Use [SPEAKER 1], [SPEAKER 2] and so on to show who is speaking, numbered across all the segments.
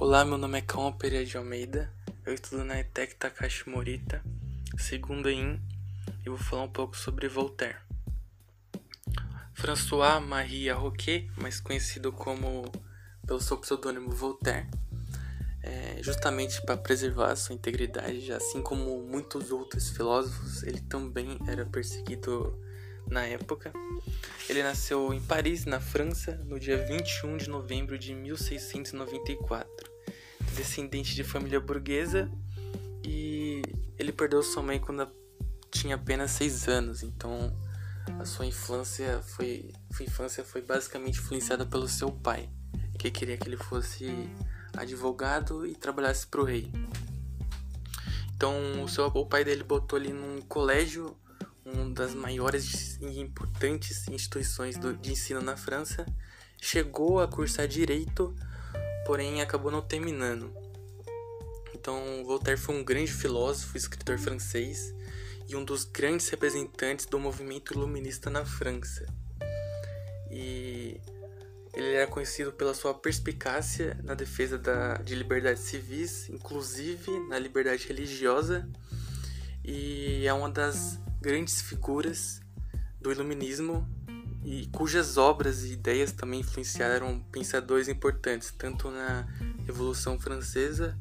[SPEAKER 1] Olá, meu nome é Calma Pereira de Almeida, eu estudo na ETEC Takashi Morita, segunda IN, e vou falar um pouco sobre Voltaire. François-Marie Roquet, mais conhecido como pelo seu pseudônimo Voltaire, é, justamente para preservar sua integridade, assim como muitos outros filósofos, ele também era perseguido na época. Ele nasceu em Paris, na França, no dia 21 de novembro de 1694 descendente de família burguesa e ele perdeu sua mãe quando tinha apenas seis anos. Então a sua infância foi, sua infância foi basicamente influenciada pelo seu pai, que queria que ele fosse advogado e trabalhasse para o rei. Então o, seu, o pai dele botou ele num colégio, uma das maiores e importantes instituições do, de ensino na França. Chegou a cursar direito porém acabou não terminando. Então, Voltaire foi um grande filósofo, escritor francês e um dos grandes representantes do movimento iluminista na França. E ele era conhecido pela sua perspicácia na defesa da, de liberdades civis, inclusive na liberdade religiosa, e é uma das grandes figuras do iluminismo e cujas obras e ideias também influenciaram pensadores importantes, tanto na Revolução Francesa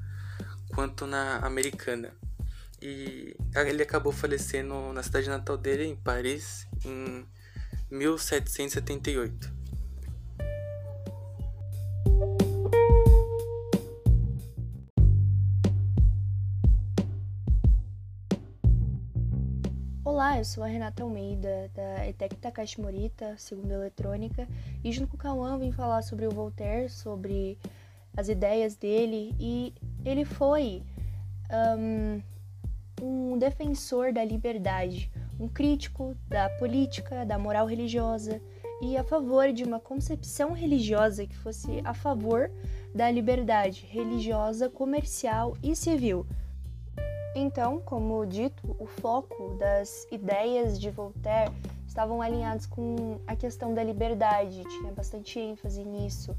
[SPEAKER 1] quanto na americana. E ele acabou falecendo na cidade natal dele, em Paris, em 1778.
[SPEAKER 2] Olá, eu sou a Renata Almeida, da ETEC Takashi Morita, segunda eletrônica, e junto com o Cauã vim falar sobre o Voltaire, sobre as ideias dele, e ele foi um, um defensor da liberdade, um crítico da política, da moral religiosa, e a favor de uma concepção religiosa que fosse a favor da liberdade religiosa, comercial e civil então, como dito, o foco das ideias de Voltaire estavam alinhados com a questão da liberdade, tinha bastante ênfase nisso.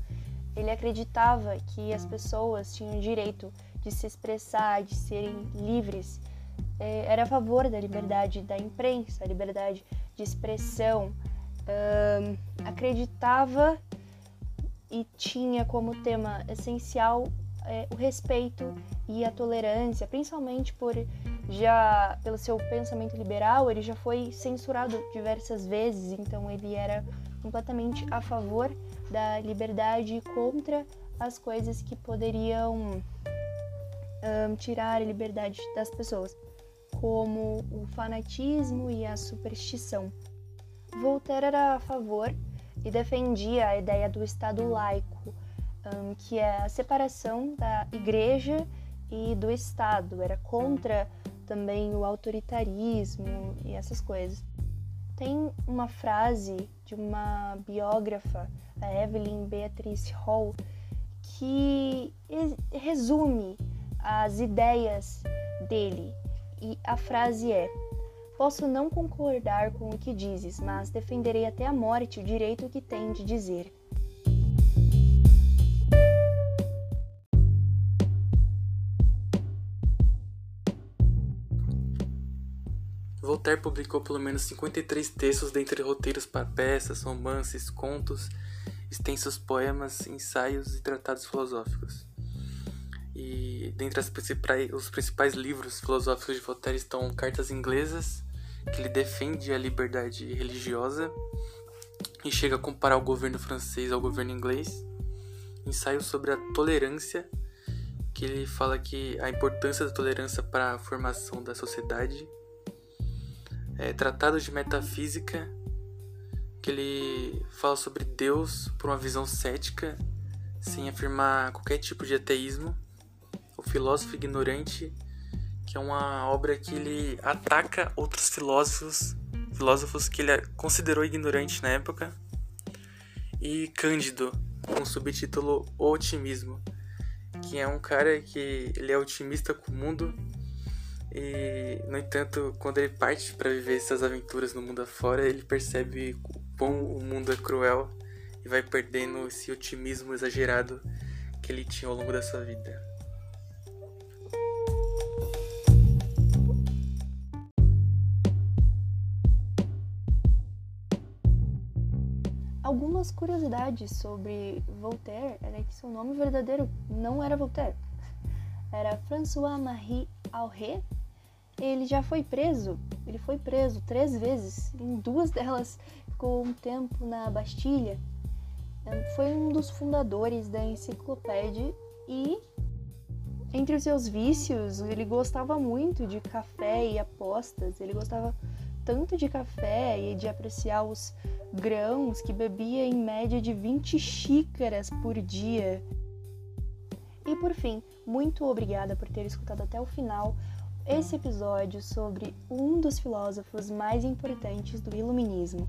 [SPEAKER 2] Ele acreditava que as pessoas tinham o direito de se expressar, de serem livres. É, era a favor da liberdade da imprensa, liberdade de expressão. acreditava e tinha como tema essencial é, o respeito e a tolerância, principalmente por já pelo seu pensamento liberal, ele já foi censurado diversas vezes, então ele era completamente a favor da liberdade e contra as coisas que poderiam um, tirar a liberdade das pessoas, como o fanatismo e a superstição. Voltaire era a favor e defendia a ideia do Estado laico, um, que é a separação da igreja e do Estado. Era contra também o autoritarismo e essas coisas. Tem uma frase de uma biógrafa, a Evelyn Beatrice Hall, que resume as ideias dele. E a frase é: Posso não concordar com o que dizes, mas defenderei até a morte o direito que tem de dizer.
[SPEAKER 1] Voltaire publicou pelo menos 53 textos dentre roteiros para peças, romances, contos, extensos poemas, ensaios e tratados filosóficos. E dentre principais, os principais livros filosóficos de Voltaire estão Cartas Inglesas, que ele defende a liberdade religiosa e chega a comparar o governo francês ao governo inglês. Ensaio sobre a tolerância, que ele fala que a importância da tolerância para a formação da sociedade é, Tratado de Metafísica, que ele fala sobre Deus por uma visão cética, sem afirmar qualquer tipo de ateísmo. O Filósofo Ignorante, que é uma obra que ele ataca outros filósofos, filósofos que ele considerou ignorantes na época. E Cândido, com o subtítulo O Otimismo, que é um cara que ele é otimista com o mundo e, no entanto, quando ele parte para viver essas aventuras no mundo afora, ele percebe o quão o mundo é cruel e vai perdendo esse otimismo exagerado que ele tinha ao longo da sua vida.
[SPEAKER 2] Algumas curiosidades sobre Voltaire era que seu nome verdadeiro não era Voltaire, era François-Marie Auré. Ele já foi preso, ele foi preso três vezes, em duas delas ficou um tempo na Bastilha. Foi um dos fundadores da enciclopédia e entre os seus vícios, ele gostava muito de café e apostas. Ele gostava tanto de café e de apreciar os grãos que bebia em média de 20 xícaras por dia. E por fim, muito obrigada por ter escutado até o final esse episódio sobre um dos filósofos mais importantes do Iluminismo.